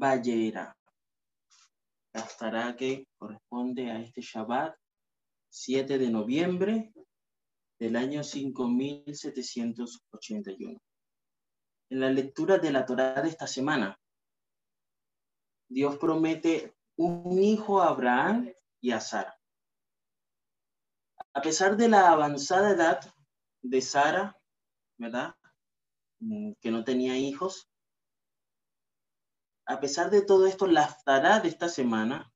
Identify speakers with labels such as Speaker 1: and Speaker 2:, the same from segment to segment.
Speaker 1: Ballera. La que corresponde a este Shabbat, 7 de noviembre del año 5781. En la lectura de la Torá de esta semana, Dios promete un hijo a Abraham y a Sara. A pesar de la avanzada edad de Sara, ¿verdad? Mm, que no tenía hijos. A pesar de todo esto, la Torá de esta semana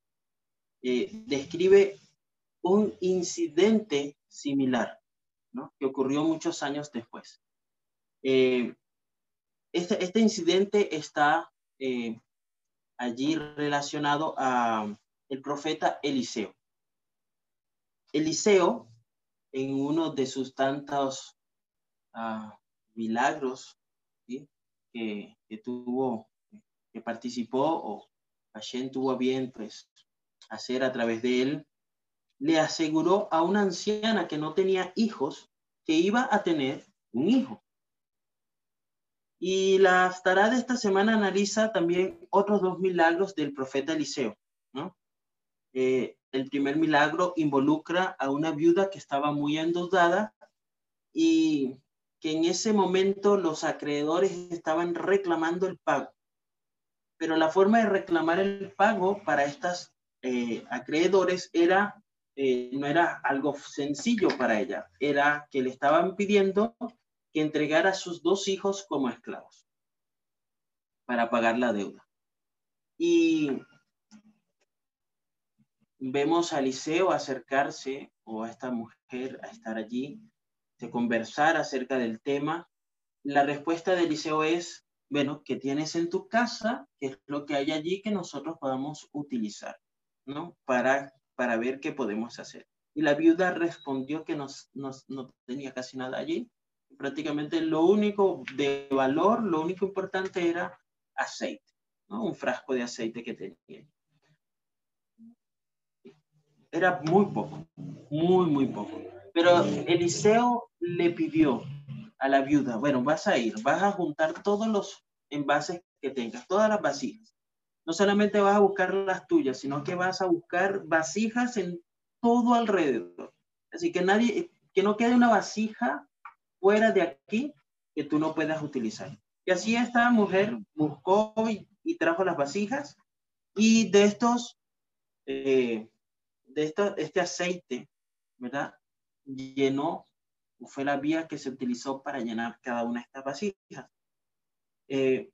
Speaker 1: eh, describe un incidente similar que ocurrió muchos años después. Eh, este, este, incidente está eh, allí relacionado a el profeta Eliseo. Eliseo, en uno de sus tantos ah, milagros que, tuvo, que participó o Hashem tuvo bien pues, hacer a través de él, le aseguró a una anciana que no tenía hijos que iba a tener un hijo. Y la Aftará de esta semana analiza también otros dos milagros del profeta Eliseo. ¿no? Eh, el primer milagro involucra a una viuda que estaba muy endeudada y que en ese momento los acreedores estaban reclamando el pago. Pero la forma de reclamar el pago para estas eh, acreedores era eh, no era algo sencillo para ella, era que le estaban pidiendo que entregara a sus dos hijos como esclavos para pagar la deuda. Y vemos a Eliseo acercarse o a esta mujer a estar allí, de conversar acerca del tema. La respuesta de Eliseo es, bueno, ¿qué tienes en tu casa? ¿Qué es lo que hay allí que nosotros podamos utilizar? ¿no? Para para ver qué podemos hacer. Y la viuda respondió que no tenía casi nada allí. Prácticamente lo único de valor, lo único importante era aceite, ¿no? un frasco de aceite que tenía. Era muy poco, muy, muy poco. Pero Eliseo le pidió a la viuda, bueno, vas a ir, vas a juntar todos los envases que tengas, todas las vasijas no solamente vas a buscar las tuyas, sino que vas a buscar vasijas en todo alrededor. Así que nadie, que no quede una vasija fuera de aquí que tú no puedas utilizar. Y así esta mujer buscó y, trajo las vasijas y de estos, eh, de esto, este aceite, ¿verdad? Llenó, fue la vía que se utilizó para llenar cada una de estas vasijas. Eh,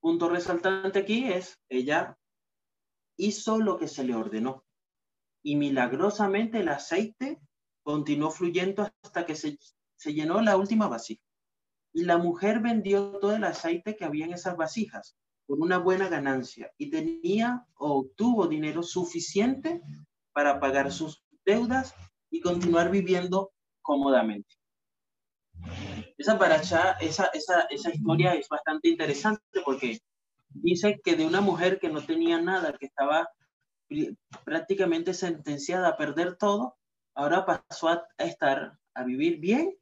Speaker 1: punto resaltante aquí es, ella hizo lo que se le ordenó y milagrosamente el aceite continuó fluyendo hasta que se, llenó la última vasija. Y la mujer vendió todo el aceite que había en esas vasijas con una buena ganancia y tenía o obtuvo dinero suficiente para pagar sus deudas y continuar viviendo cómodamente. Esa paracha, esa, esa, esa historia es bastante interesante porque dice que de una mujer que no tenía nada, que estaba prácticamente sentenciada a perder todo, ahora pasó a estar, a vivir bien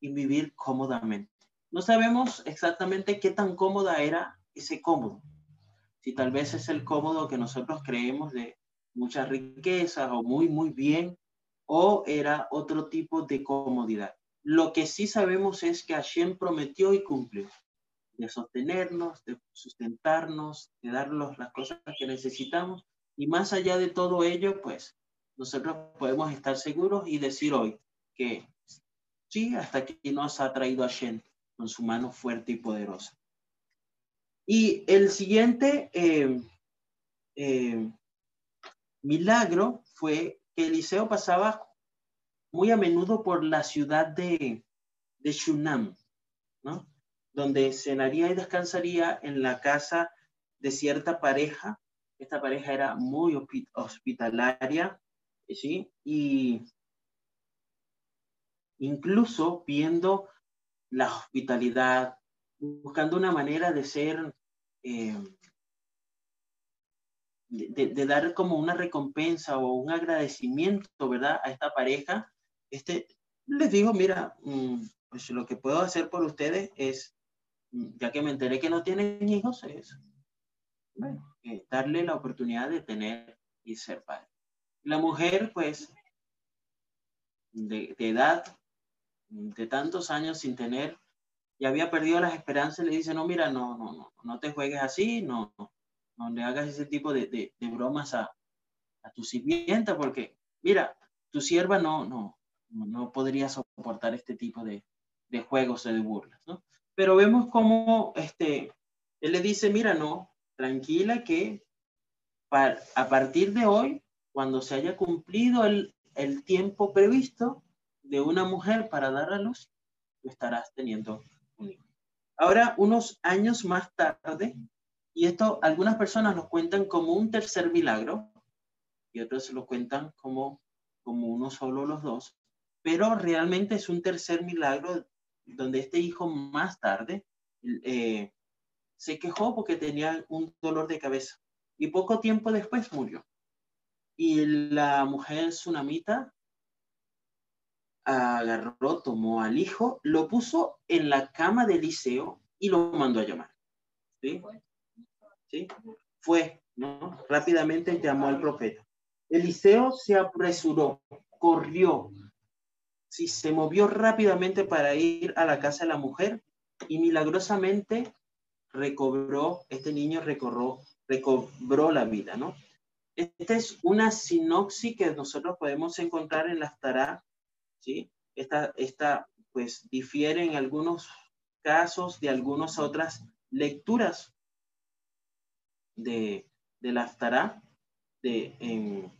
Speaker 1: y vivir cómodamente. No sabemos exactamente qué tan cómoda era ese cómodo. Si tal vez es el cómodo que nosotros creemos de mucha riqueza o muy, muy bien, o era otro tipo de comodidad. Lo que sí sabemos es que Hashem prometió y cumplió de sostenernos, de sustentarnos, de darnos las cosas que necesitamos. Y más allá de todo ello, pues nosotros podemos estar seguros y decir hoy que sí, hasta aquí nos ha traído Hashem con su mano fuerte y poderosa. Y el siguiente eh, eh, milagro fue que Eliseo pasaba muy a menudo por la ciudad de, de Shunam, ¿no? donde cenaría y descansaría en la casa de cierta pareja. Esta pareja era muy hospitalaria, ¿sí? Y incluso viendo la hospitalidad, buscando una manera de ser, eh, de, dar como una recompensa o un agradecimiento, ¿verdad? A esta pareja, este, les digo, mira, mm, pues lo que puedo hacer por ustedes es, mm, ya que me enteré que no tienen hijos, es eh, darle la oportunidad de tener y ser padre. La mujer, pues, de, edad, de tantos años sin tener, y había perdido las esperanzas, le dice, no, mira, no, no, no, no te juegues así, no, no, le hagas ese tipo de, de, bromas a, a, tu sirvienta, porque, mira, tu sierva no, no, no podría soportar este tipo de, de juegos o de burlas, ¿no? Pero vemos cómo este, él le dice, mira, no, tranquila que a partir de hoy, cuando se haya cumplido el, el tiempo previsto de una mujer para dar a luz, estarás teniendo un hijo. Ahora, unos años más tarde, y esto algunas personas lo cuentan como un tercer milagro, y otros lo cuentan como, como uno solo los dos, pero realmente es un tercer milagro donde este hijo más tarde eh, se quejó porque tenía un dolor de cabeza y poco tiempo después murió. Y la mujer tsunamita agarró, tomó al hijo, lo puso en la cama de Eliseo y lo mandó a llamar. ¿Sí? ¿Sí? Fue. Rápidamente llamó al profeta. Eliseo se apresuró, corrió, sí, se movió rápidamente para ir a la casa de la mujer y milagrosamente recobró, este niño recobró, recobró la vida, ¿no? Esta es una sinopsis que nosotros podemos encontrar en la Aftará, ¿sí? Esta, esta, pues, difiere en algunos casos de algunas otras lecturas de, de la Aftará, de, en,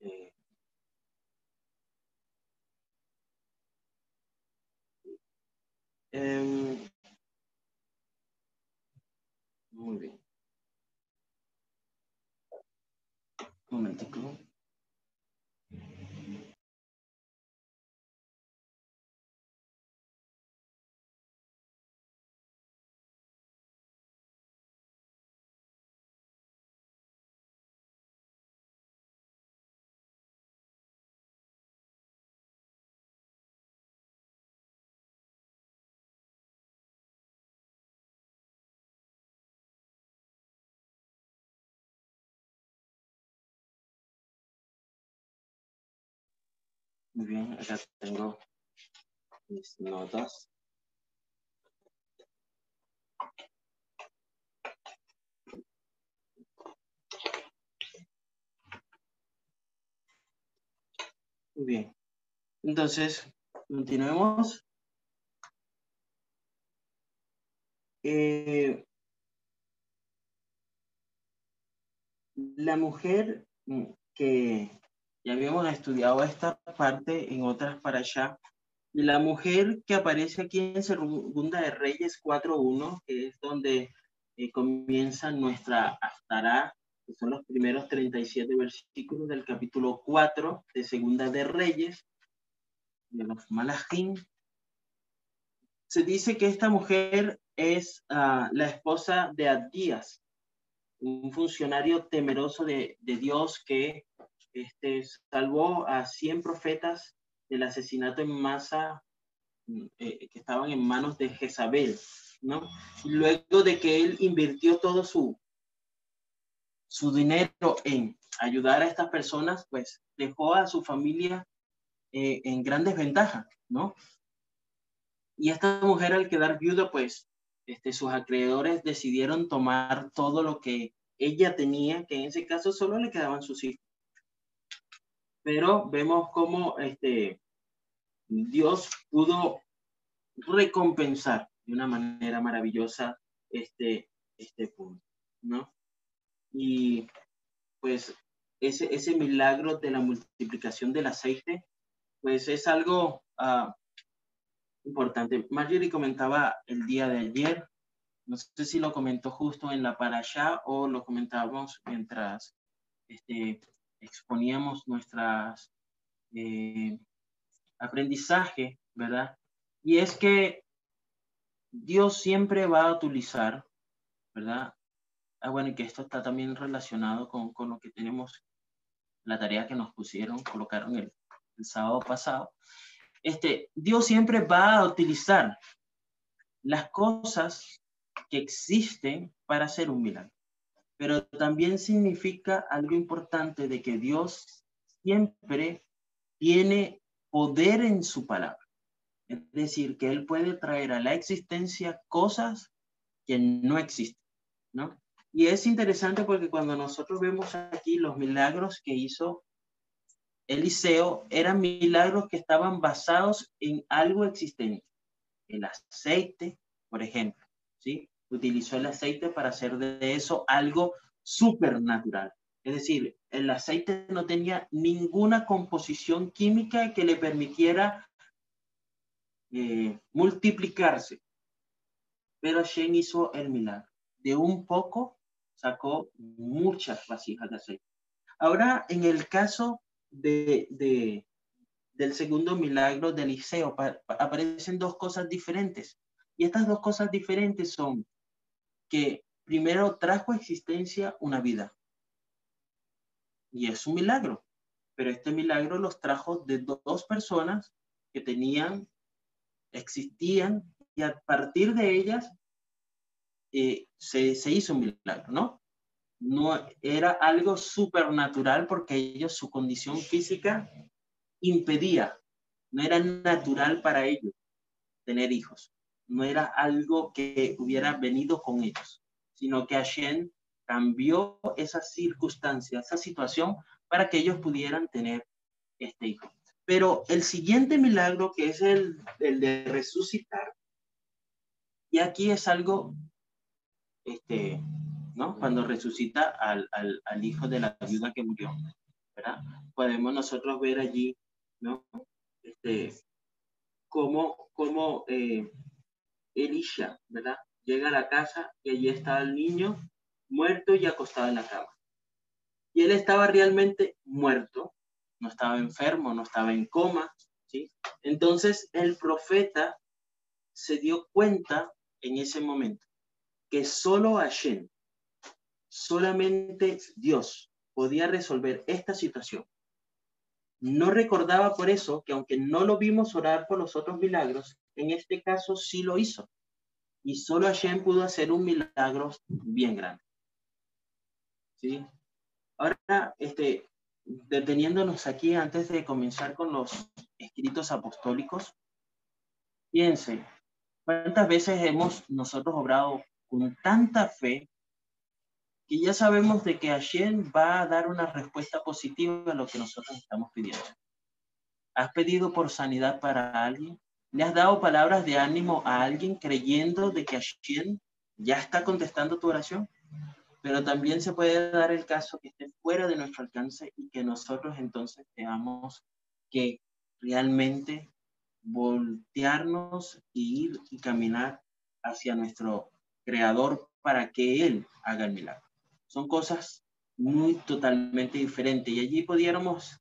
Speaker 1: eh, em, muy bien. Un momentico. Muy bien, acá tengo mis notas. Muy bien. Entonces, continuemos. Eh, la mujer que ya habíamos estudiado esta parte en otras para allá. Y la mujer que aparece aquí en Segunda de Reyes 4.1, que es donde eh, comienza nuestra Aftará, que son los primeros 37 versículos del capítulo 4 de Segunda de Reyes, de los Malachim. Se dice que esta mujer es ah, la esposa de Adías, un funcionario temeroso de, de Dios que este, salvó a 100 profetas del asesinato en masa mm, eh, que estaban en manos de Jezabel, ¿no? luego de que él invirtió todo su, su dinero en ayudar a estas personas, pues dejó a su familia eh, en gran desventaja, ¿no? Y esta mujer al quedar viuda, pues este, sus acreedores decidieron tomar todo lo que ella tenía, que en ese caso solo le quedaban sus hijos pero vemos cómo este, Dios pudo recompensar de una manera maravillosa este, este punto, ¿no? Y pues ese, ese milagro de la multiplicación del aceite, pues es algo uh, importante. Marjorie comentaba el día de ayer, no sé si lo comentó justo en la para allá o lo comentábamos mientras este, exponíamos nuestras eh, aprendizaje, ¿verdad? Y es que Dios siempre va a utilizar, ¿verdad? Ah, bueno, y que esto está también relacionado con, con lo que tenemos, la tarea que nos pusieron, colocaron el, el sábado pasado. Este, Dios siempre va a utilizar las cosas que existen para hacer un milagro. Pero también significa algo importante de que Dios siempre tiene poder en su palabra. Es decir, que Él puede traer a la existencia cosas que no existen, ¿no? Y es interesante porque cuando nosotros vemos aquí los milagros que hizo Eliseo, eran milagros que estaban basados en algo existente. El aceite, por ejemplo, ¿sí? Utilizó el aceite para hacer de eso algo supernatural. Es decir, el aceite no tenía ninguna composición química que le permitiera eh, multiplicarse. Pero Shen hizo el milagro. De un poco sacó muchas vasijas de aceite. Ahora, en el caso de del segundo milagro de Eliseo, aparecen dos cosas diferentes. Y estas dos cosas diferentes son que primero trajo existencia una vida. Y es un milagro. Pero este milagro los trajo de dos personas que tenían, existían, y a partir de ellas eh, se, se hizo un milagro, ¿no? No era algo supernatural porque ellos, su condición física impedía, no era natural para ellos tener hijos, no era algo que hubiera venido con ellos sino que Hashem cambió esa circunstancia, esa situación, para que ellos pudieran tener este hijo. Pero el siguiente milagro, que es el, el de resucitar, y aquí es algo, este, ¿no? Cuando resucita al, al, hijo de la viuda que murió, ¿verdad? Podemos nosotros ver allí, ¿no? Este, cómo, cómo eh, Elisha, ¿verdad? Llega a la casa y allí estaba el niño muerto y acostado en la cama. Y él estaba realmente muerto, no estaba enfermo, no estaba en coma, ¿sí? Entonces el profeta se dio cuenta en ese momento que solo Hashem, solamente Dios podía resolver esta situación. No recordaba por eso que aunque no lo vimos orar por los otros milagros, en este caso sí lo hizo y solo Hashem pudo hacer un milagro bien grande. ¿Sí? Ahora, este, deteniéndonos aquí antes de comenzar con los escritos apostólicos, piense, ¿cuántas veces hemos nosotros obrado con tanta fe que ya sabemos de que Hashem va a dar una respuesta positiva a lo que nosotros estamos pidiendo? ¿Has pedido por sanidad para alguien? ¿Le has dado palabras de ánimo a alguien creyendo de que Hashem ya está contestando tu oración? Pero también se puede dar el caso que esté fuera de nuestro alcance y que nosotros entonces tengamos que realmente voltearnos y ir y caminar hacia nuestro creador para que él haga el milagro. Son cosas muy totalmente diferentes y allí pudiéramos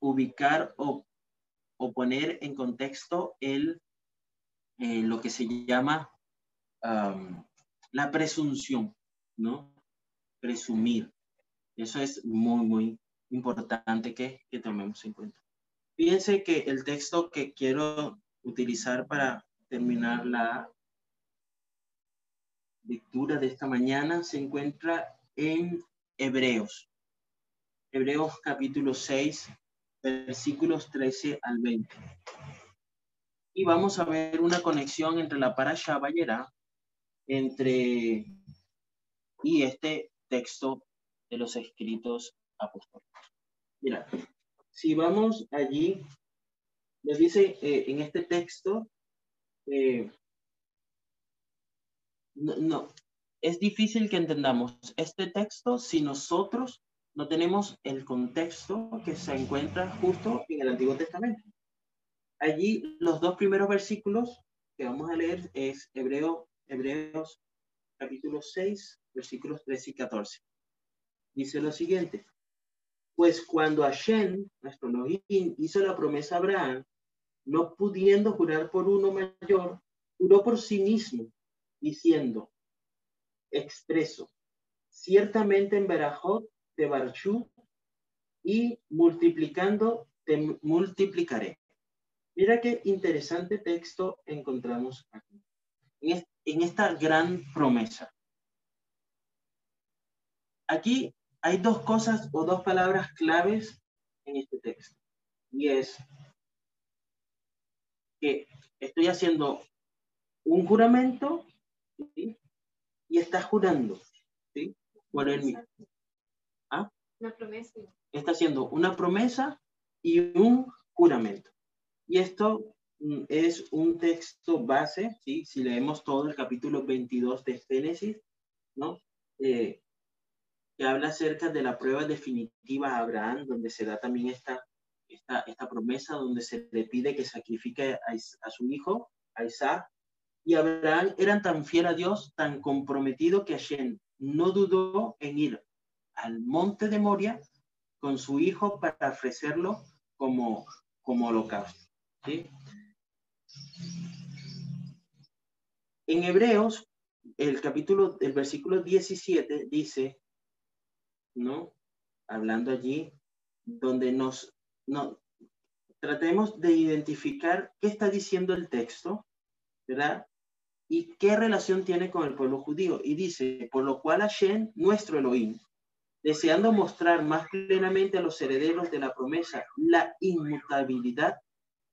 Speaker 1: ubicar o o poner en contexto el, eh, lo que se llama la presunción, ¿no? Presumir. Eso es muy, muy importante que, que tomemos en cuenta. Fíjense que el texto que quiero utilizar para terminar la lectura de esta mañana se encuentra en Hebreos. Hebreos capítulo 6, versículos 13 al 20. Y vamos a ver una conexión entre la parasha Bayera, entre y este texto de los escritos apóstoles. Mira, si vamos allí, les dice eh, en este texto, eh, no, no, es difícil que entendamos este texto si nosotros no tenemos el contexto que se encuentra justo en el Antiguo Testamento. Allí los dos primeros versículos que vamos a leer es Hebreo, Hebreos capítulo 6, versículos 13 y 14. Dice lo siguiente, pues cuando Hashem, nuestro Elohim, hizo la promesa a Abraham, no pudiendo jurar por uno mayor, juró por sí mismo, diciendo, expreso, ciertamente en Berajot te barchú y multiplicando te multiplicaré. Mira qué interesante texto encontramos aquí. en esta gran promesa. Aquí hay dos cosas o dos palabras claves en este texto. Y es que estoy haciendo un juramento y estás jurando ¿sí? por él mismo.
Speaker 2: ¿Ah? Una promesa.
Speaker 1: Está haciendo una promesa y un juramento. Y esto mm, es un texto base, ¿sí? si leemos todo el capítulo 22 de Génesis, ¿no? Eh, que habla acerca de la prueba definitiva a Abraham, donde se da también esta, esta, esta promesa, donde se le pide que sacrifique a, su hijo, a Isaac. Y Abraham era tan fiel a Dios, tan comprometido que Hashem no dudó en ir al monte de Moria con su hijo para ofrecerlo como, como holocausto. En Hebreos, el capítulo, el versículo 17 dice, ¿no? Hablando allí, donde nos, no, tratemos de identificar qué está diciendo el texto, ¿verdad? Y qué relación tiene con el pueblo judío. Y dice, por lo cual Hashem, nuestro Elohim, deseando mostrar más plenamente a los herederos de la promesa la inmutabilidad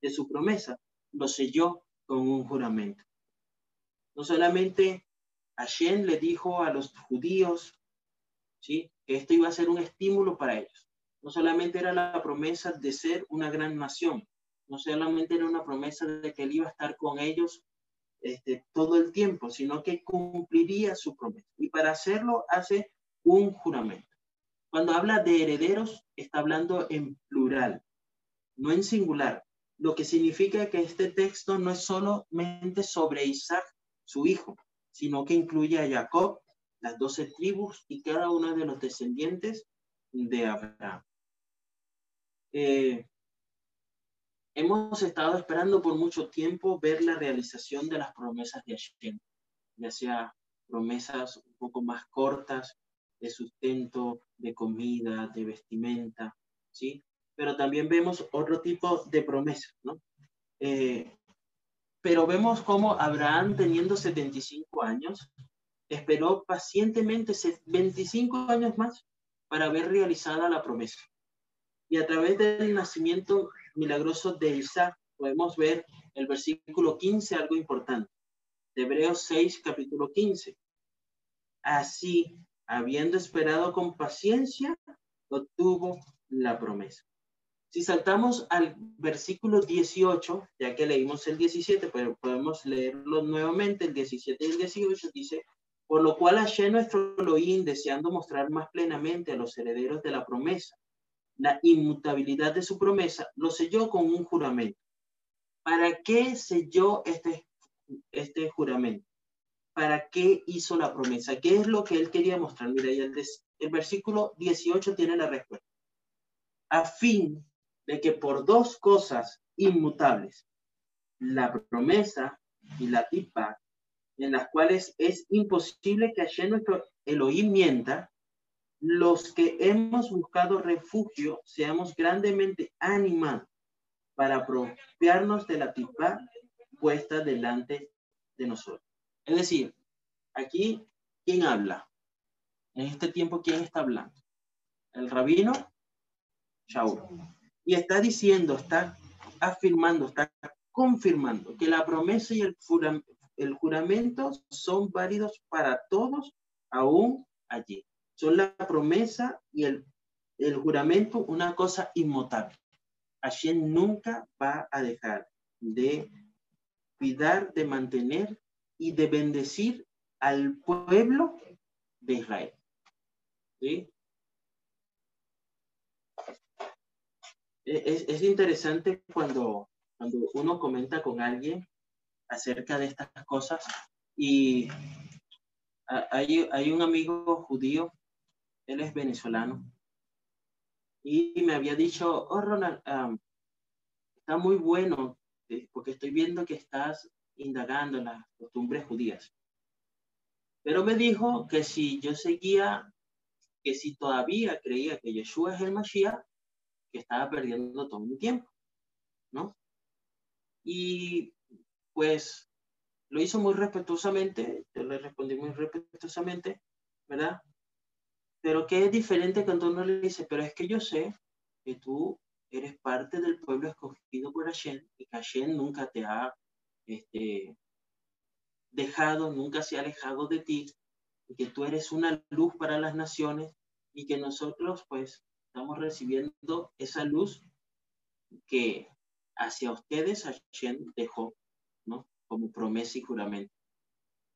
Speaker 1: de su promesa, lo selló con un juramento. No solamente Hashem le dijo a los judíos, ¿sí? que esto iba a ser un estímulo para ellos. No solamente era la promesa de ser una gran nación, no solamente era una promesa de que él iba a estar con ellos este, todo el tiempo, sino que cumpliría su promesa. Y para hacerlo hace un juramento. Cuando habla de herederos, está hablando en plural, no en singular, lo que significa que este texto no es solamente sobre Isaac, su hijo, sino que incluye a Jacob, las doce tribus y cada uno de los descendientes de Abraham. Eh, hemos estado esperando por mucho tiempo ver la realización de las promesas de Hashem, ya sea promesas un poco más cortas de sustento, de comida, de vestimenta, ¿sí? Pero también vemos otro tipo de promesas, ¿no? Eh, pero vemos cómo Abraham, teniendo 75 años, esperó pacientemente 25 años más para ver realizada la promesa. Y a través del nacimiento milagroso de Isaac podemos ver el versículo 15, algo importante. De Hebreos 6, capítulo 15. Así, habiendo esperado con paciencia, obtuvo la promesa. Si saltamos al versículo 18, ya que leímos el 17, pero podemos leerlo nuevamente, el 17 y el 18 dice, por lo cual Hashem nuestro Elohim, deseando mostrar más plenamente a los herederos de la promesa la inmutabilidad de su promesa, lo selló con un juramento. ¿Para qué selló este, este juramento? ¿Para qué hizo la promesa? ¿Qué es lo que él quería mostrar? Mira, el, el versículo 18 tiene la respuesta. A fin de que por dos cosas inmutables, la promesa y la tipa, en las cuales es imposible que Hashem nuestro Elohim mienta, los que hemos buscado refugio seamos grandemente animados para apropiarnos de la tipa puesta delante de nosotros. Es decir, aquí, ¿quién habla? En este tiempo, ¿quién está hablando? El rabino Shaul. Y está diciendo, está afirmando, está confirmando que la promesa y el el juramento son válidos para todos aún allí. Son la promesa y el, el juramento una cosa inmutable. Hashem nunca va a dejar de cuidar, de mantener y de bendecir al pueblo de Israel. ¿Sí? Es, es, interesante cuando, cuando uno comenta con alguien acerca de estas cosas. Y hay, hay un amigo judío, él es venezolano, y me había dicho, oh Ronald, está muy bueno, eh, porque estoy viendo que estás indagando las costumbres judías. Pero me dijo que si yo seguía, que si todavía creía que Yeshua es el Mashiach, que estaba perdiendo todo mi tiempo, ¿no? Y pues lo hizo muy respetuosamente, yo le respondí muy respetuosamente, ¿verdad? Pero que es diferente cuando uno le dice, pero es que yo sé que tú eres parte del pueblo escogido por Hashem y que Hashem nunca te ha este, dejado, nunca se ha alejado de ti, y que tú eres una luz para las naciones y que nosotros pues estamos recibiendo esa luz que hacia ustedes Hashem dejó, ¿no? Como promesa y juramento.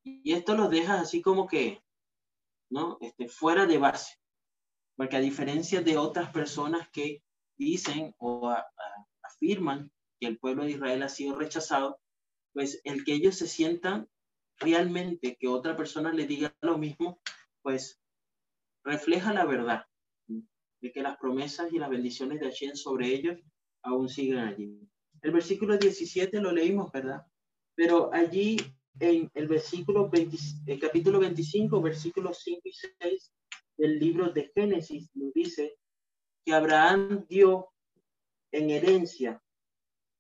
Speaker 1: Y esto los deja así como que, ¿no? Este, fuera de base. Porque a diferencia de otras personas que dicen o afirman que el pueblo de Israel ha sido rechazado, pues el que ellos se sientan realmente que otra persona le diga lo mismo, pues refleja la verdad de que las promesas y las bendiciones de Hashem sobre ellos aún siguen allí. El versículo 17 lo leímos, ¿verdad? Pero allí en el versículo 20, el capítulo 25, versículos 5 y 6 del libro de Génesis, nos dice que Abraham dio en herencia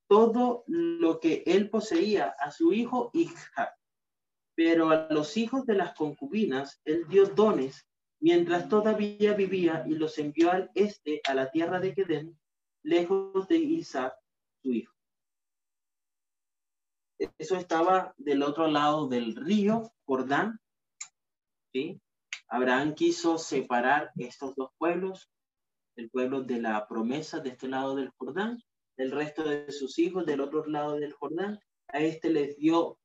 Speaker 1: todo lo que él poseía a su hijo Isaac. Pero a los hijos de las concubinas él dio dones mientras todavía vivía y los envió al este, a la tierra de Gedén, lejos de Isaac, su hijo. Eso estaba del otro lado del río Jordán. ¿sí? Abraham quiso separar estos dos pueblos, el pueblo de la promesa de este lado del Jordán, el resto de sus hijos del otro lado del Jordán. A este les dio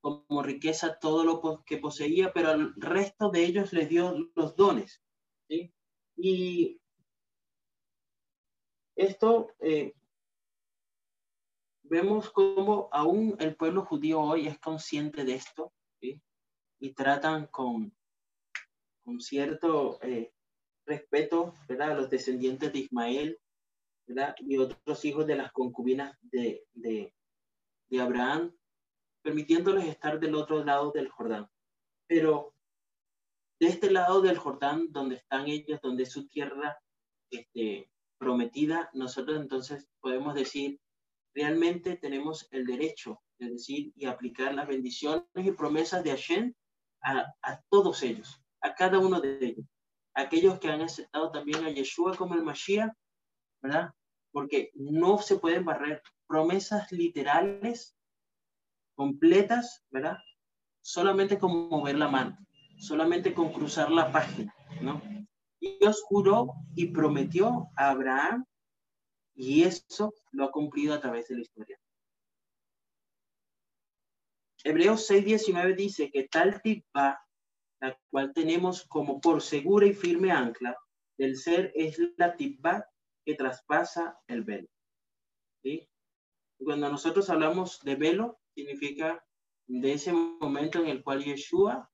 Speaker 1: como riqueza todo lo que poseía, pero al resto de ellos les dio los dones. ¿sí? Y esto eh, vemos como aún el pueblo judío hoy es consciente de esto ¿sí? y tratan con, con cierto eh, respeto ¿verdad? a los descendientes de Ismael ¿verdad? y otros hijos de las concubinas de, de, de Abraham, permitiéndoles estar del otro lado del Jordán. Pero de este lado del Jordán, donde están ellos, donde es su tierra este, prometida, nosotros entonces podemos decir, realmente tenemos el derecho de decir y aplicar las bendiciones y promesas de Hashem a, a todos ellos, a cada uno de ellos. Aquellos que han aceptado también a Yeshua como el Mashiach, ¿verdad? Porque no se pueden barrer promesas literales completas, ¿verdad? Solamente con mover la mano, solamente con cruzar la página, ¿no? Dios juró y prometió a Abraham y eso lo ha cumplido a través de la historia. Hebreos 6:19 dice que tal tipa, la cual tenemos como por segura y firme ancla del ser, es la tipa que traspasa el velo. ¿Sí? Cuando nosotros hablamos de velo, significa de ese momento en el cual Yeshua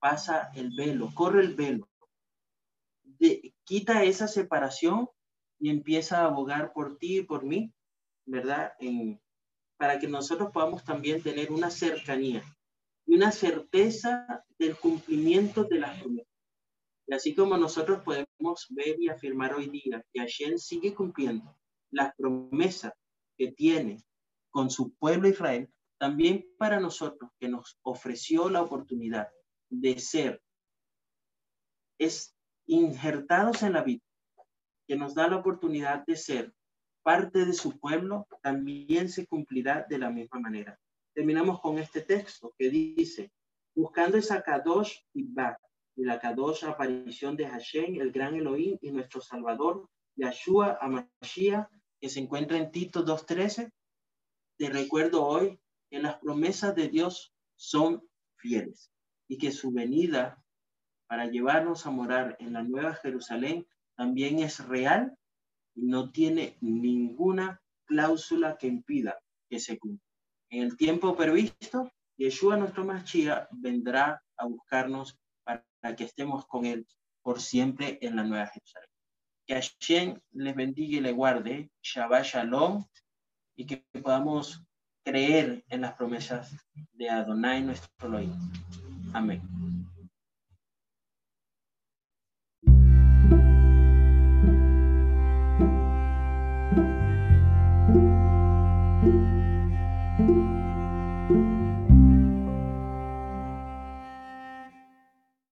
Speaker 1: pasa el velo, corre el velo, quita esa separación y empieza a abogar por ti y por mí, ¿verdad? Para que nosotros podamos también tener una cercanía y una certeza del cumplimiento de las promesas. Y así como nosotros podemos ver y afirmar hoy día que Hashem sigue cumpliendo las promesas que tiene con su pueblo Israel, también para nosotros que nos ofreció la oportunidad de ser es injertados en la vida, que nos da la oportunidad de ser parte de su pueblo, también se cumplirá de la misma manera. Terminamos con este texto que dice, buscando esa Kadosh Ibad, y la Kadosh aparición de Hashem, el gran Elohim y nuestro Salvador, Yahshua Amashia, que se encuentra en Tito 2.13. Te recuerdo hoy que las promesas de Dios son fieles y que su venida para llevarnos a morar en la Nueva Jerusalén también es real y no tiene ninguna cláusula que impida que se cumpla. En el tiempo previsto, Yeshua nuestro Mashiach vendrá a buscarnos para que estemos con él por siempre en la Nueva Jerusalén. Que Hashem les bendiga y le guarde. Shabbat Shalom y que podamos creer en las promesas de Adonai nuestro Elohim. Amén.